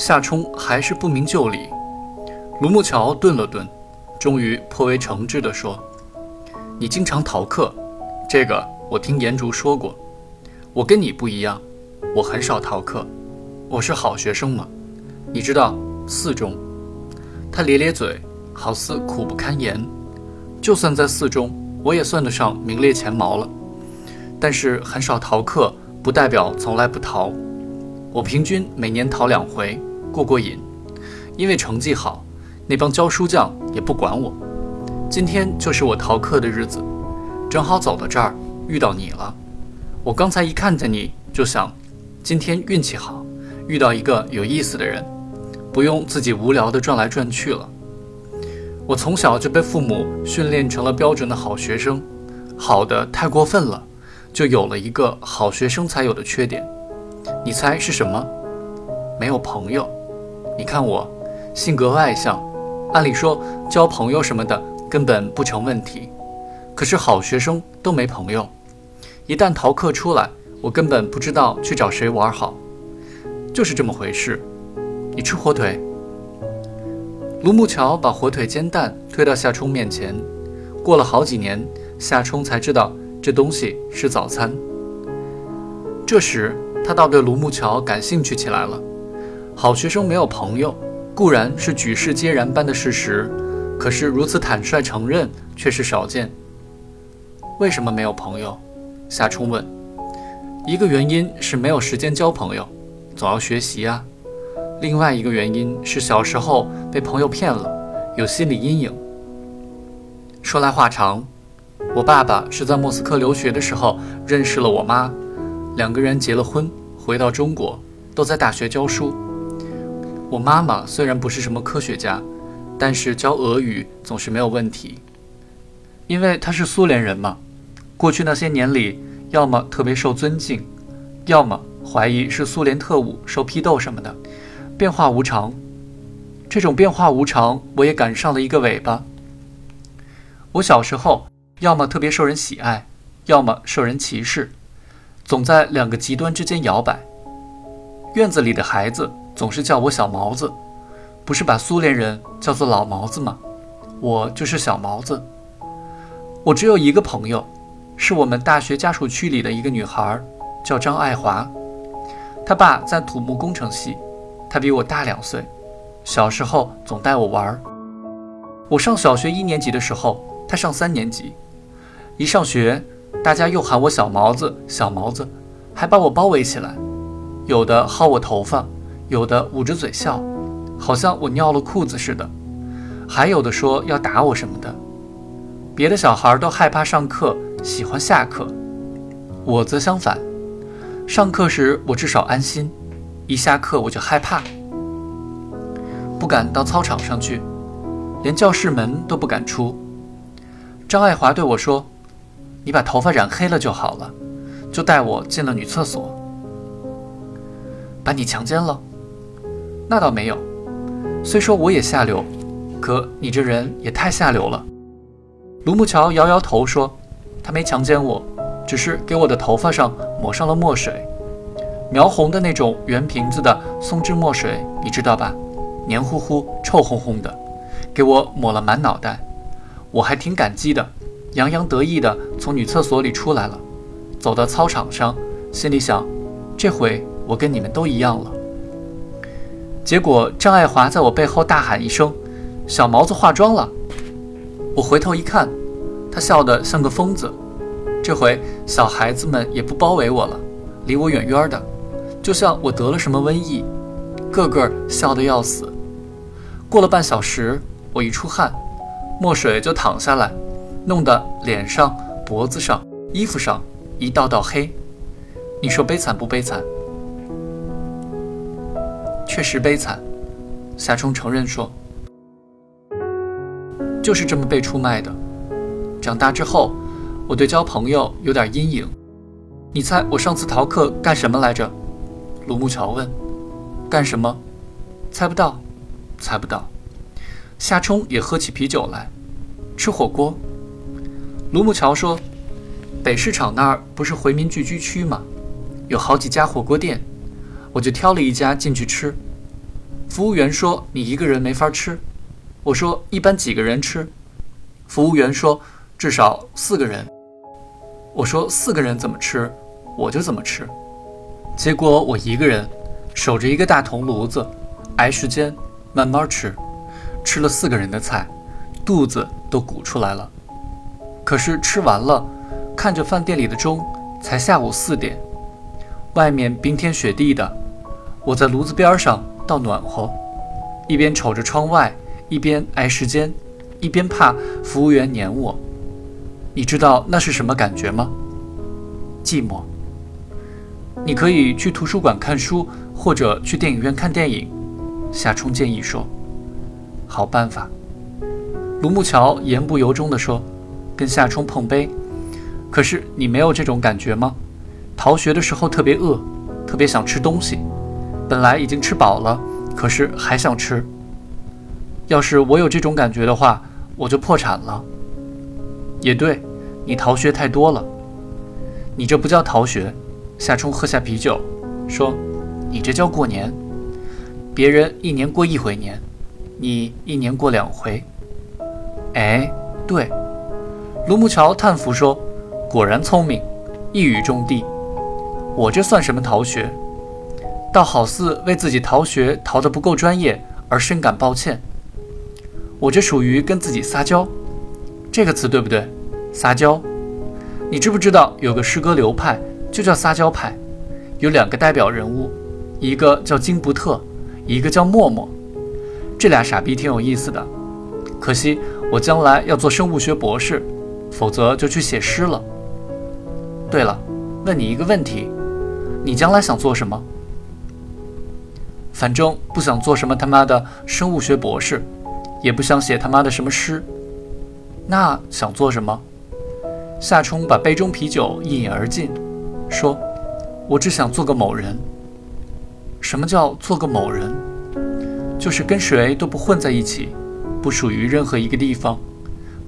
夏冲还是不明就里。卢木桥顿了顿，终于颇为诚挚地说：“你经常逃课，这个我听颜竹说过。我跟你不一样，我很少逃课，我是好学生嘛。你知道四中？”他咧咧嘴，好似苦不堪言。就算在四中，我也算得上名列前茅了。但是很少逃课，不代表从来不逃。我平均每年逃两回，过过瘾。因为成绩好，那帮教书匠也不管我。今天就是我逃课的日子，正好走到这儿遇到你了。我刚才一看见你就想，今天运气好，遇到一个有意思的人，不用自己无聊的转来转去了。我从小就被父母训练成了标准的好学生，好的太过分了，就有了一个好学生才有的缺点。你猜是什么？没有朋友。你看我，性格外向，按理说交朋友什么的根本不成问题。可是好学生都没朋友，一旦逃课出来，我根本不知道去找谁玩好。就是这么回事。你吃火腿？卢木桥把火腿煎蛋推到夏冲面前。过了好几年，夏冲才知道这东西是早餐。这时，他倒对卢木桥感兴趣起来了。好学生没有朋友，固然是举世皆然般的事实，可是如此坦率承认却是少见。为什么没有朋友？夏冲问。一个原因是没有时间交朋友，总要学习啊。另外一个原因是小时候被朋友骗了，有心理阴影。说来话长，我爸爸是在莫斯科留学的时候认识了我妈，两个人结了婚，回到中国，都在大学教书。我妈妈虽然不是什么科学家，但是教俄语总是没有问题，因为她是苏联人嘛。过去那些年里，要么特别受尊敬，要么怀疑是苏联特务受批斗什么的。变化无常，这种变化无常，我也赶上了一个尾巴。我小时候要么特别受人喜爱，要么受人歧视，总在两个极端之间摇摆。院子里的孩子总是叫我小毛子，不是把苏联人叫做老毛子吗？我就是小毛子。我只有一个朋友，是我们大学家属区里的一个女孩，叫张爱华，她爸在土木工程系。她比我大两岁，小时候总带我玩。我上小学一年级的时候，她上三年级。一上学，大家又喊我小毛子，小毛子，还把我包围起来，有的薅我头发，有的捂着嘴笑，好像我尿了裤子似的，还有的说要打我什么的。别的小孩都害怕上课，喜欢下课，我则相反，上课时我至少安心。一下课我就害怕，不敢到操场上去，连教室门都不敢出。张爱华对我说：“你把头发染黑了就好了。”就带我进了女厕所。把你强奸了？那倒没有。虽说我也下流，可你这人也太下流了。卢木桥摇摇头说：“他没强奸我，只是给我的头发上抹上了墨水。”描红的那种圆瓶子的松脂墨水，你知道吧？黏糊糊、臭烘烘的，给我抹了满脑袋。我还挺感激的，洋洋得意地从女厕所里出来了，走到操场上，心里想：这回我跟你们都一样了。结果张爱华在我背后大喊一声：“小毛子化妆了！”我回头一看，他笑得像个疯子。这回小孩子们也不包围我了，离我远远的。就像我得了什么瘟疫，个个笑得要死。过了半小时，我一出汗，墨水就淌下来，弄得脸上、脖子上、衣服上一道道黑。你说悲惨不悲惨？确实悲惨。夏冲承认说：“就是这么被出卖的。”长大之后，我对交朋友有点阴影。你猜我上次逃课干什么来着？卢木桥问：“干什么？猜不到，猜不到。”夏冲也喝起啤酒来，吃火锅。卢木桥说：“北市场那儿不是回民聚居区吗？有好几家火锅店，我就挑了一家进去吃。服务员说你一个人没法吃。我说一般几个人吃？服务员说至少四个人。我说四个人怎么吃，我就怎么吃。结果我一个人守着一个大铜炉子，挨时间慢慢吃，吃了四个人的菜，肚子都鼓出来了。可是吃完了，看着饭店里的钟，才下午四点，外面冰天雪地的，我在炉子边上倒暖和，一边瞅着窗外，一边挨时间，一边怕服务员撵我。你知道那是什么感觉吗？寂寞。你可以去图书馆看书，或者去电影院看电影。夏冲建议说：“好办法。”卢木桥言不由衷地说：“跟夏冲碰杯。”可是你没有这种感觉吗？逃学的时候特别饿，特别想吃东西。本来已经吃饱了，可是还想吃。要是我有这种感觉的话，我就破产了。也对，你逃学太多了。你这不叫逃学。夏冲喝下啤酒，说：“你这叫过年。别人一年过一回年，你一年过两回。”哎，对。卢木桥叹服说：“果然聪明，一语中的。我这算什么逃学？倒好似为自己逃学逃得不够专业而深感抱歉。我这属于跟自己撒娇。”这个词对不对？撒娇，你知不知道有个诗歌流派就叫撒娇派，有两个代表人物，一个叫金伯特，一个叫默默。这俩傻逼挺有意思的，可惜我将来要做生物学博士，否则就去写诗了。对了，问你一个问题，你将来想做什么？反正不想做什么他妈的生物学博士，也不想写他妈的什么诗。那想做什么？夏冲把杯中啤酒一饮而尽，说：“我只想做个某人。什么叫做个某人？就是跟谁都不混在一起，不属于任何一个地方，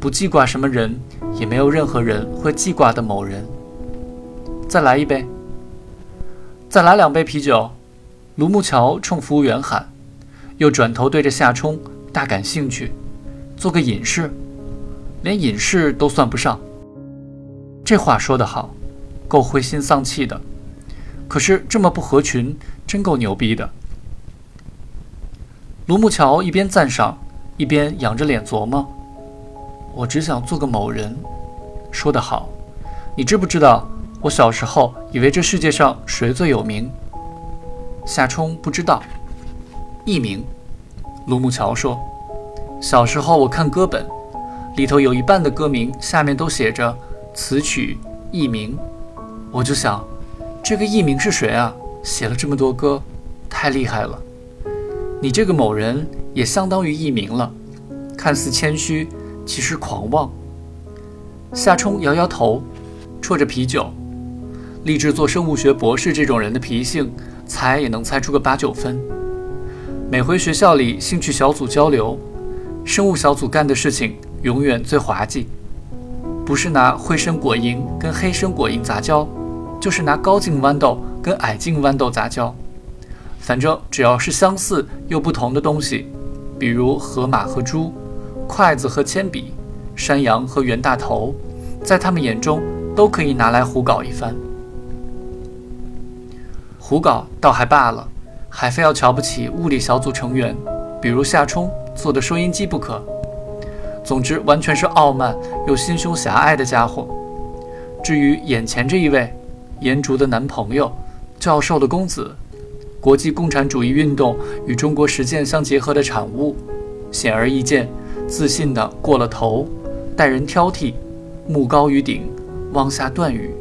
不记挂什么人，也没有任何人会记挂的某人。”再来一杯。再来两杯啤酒。卢木桥冲服务员喊，又转头对着夏冲大感兴趣，做个隐士。连隐士都算不上，这话说得好，够灰心丧气的。可是这么不合群，真够牛逼的。卢木桥一边赞赏，一边仰着脸琢磨：“我只想做个某人。”说得好，你知不知道？我小时候以为这世界上谁最有名？夏冲不知道。佚名。卢木桥说：“小时候我看歌本。”里头有一半的歌名下面都写着词曲佚名，我就想，这个佚名是谁啊？写了这么多歌，太厉害了。你这个某人也相当于佚名了，看似谦虚，其实狂妄。夏冲摇摇头，啜着啤酒，立志做生物学博士这种人的脾性，猜也能猜出个八九分。每回学校里兴趣小组交流，生物小组干的事情。永远最滑稽，不是拿灰参果蝇跟黑参果蝇杂交，就是拿高茎豌豆跟矮茎豌豆杂交。反正只要是相似又不同的东西，比如河马和猪、筷子和铅笔、山羊和袁大头，在他们眼中都可以拿来胡搞一番。胡搞倒还罢了，还非要瞧不起物理小组成员，比如夏冲做的收音机不可。总之，完全是傲慢又心胸狭隘的家伙。至于眼前这一位，颜竹的男朋友，教授的公子，国际共产主义运动与中国实践相结合的产物，显而易见，自信的过了头，待人挑剔，目高于顶，妄下断语。